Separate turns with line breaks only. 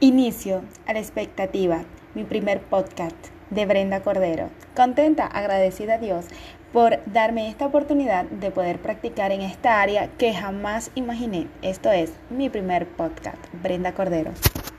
Inicio a la expectativa, mi primer podcast de Brenda Cordero. Contenta, agradecida a Dios por darme esta oportunidad de poder practicar en esta área que jamás imaginé. Esto es mi primer podcast, Brenda Cordero.